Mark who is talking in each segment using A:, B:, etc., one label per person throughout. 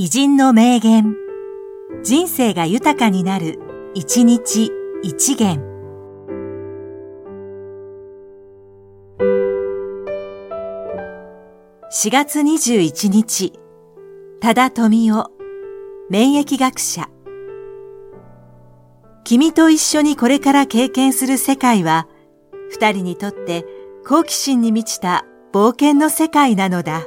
A: 偉人の名言。人生が豊かになる、一日一元。4月21日、多田富夫、免疫学者。君と一緒にこれから経験する世界は、二人にとって好奇心に満ちた冒険の世界なのだ。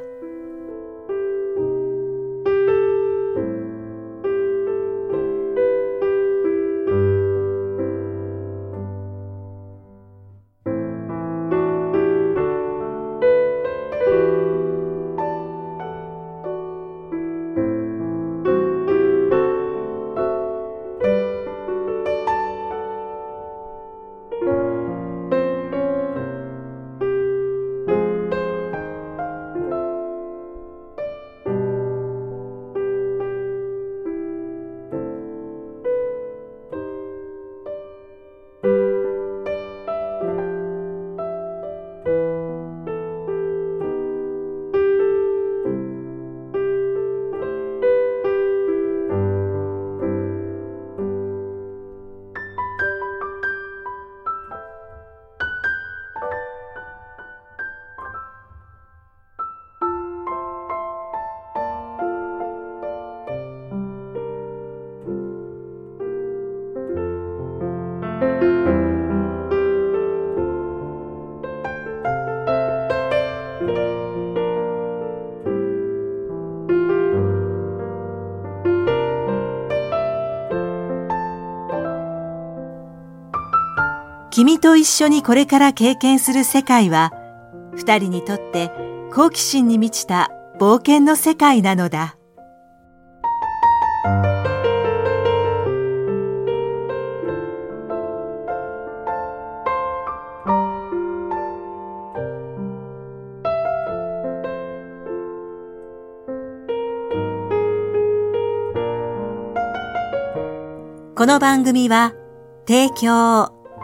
A: 君と一緒にこれから経験する世界は、二人にとって好奇心に満ちた冒険の世界なのだ。この番組は、提供、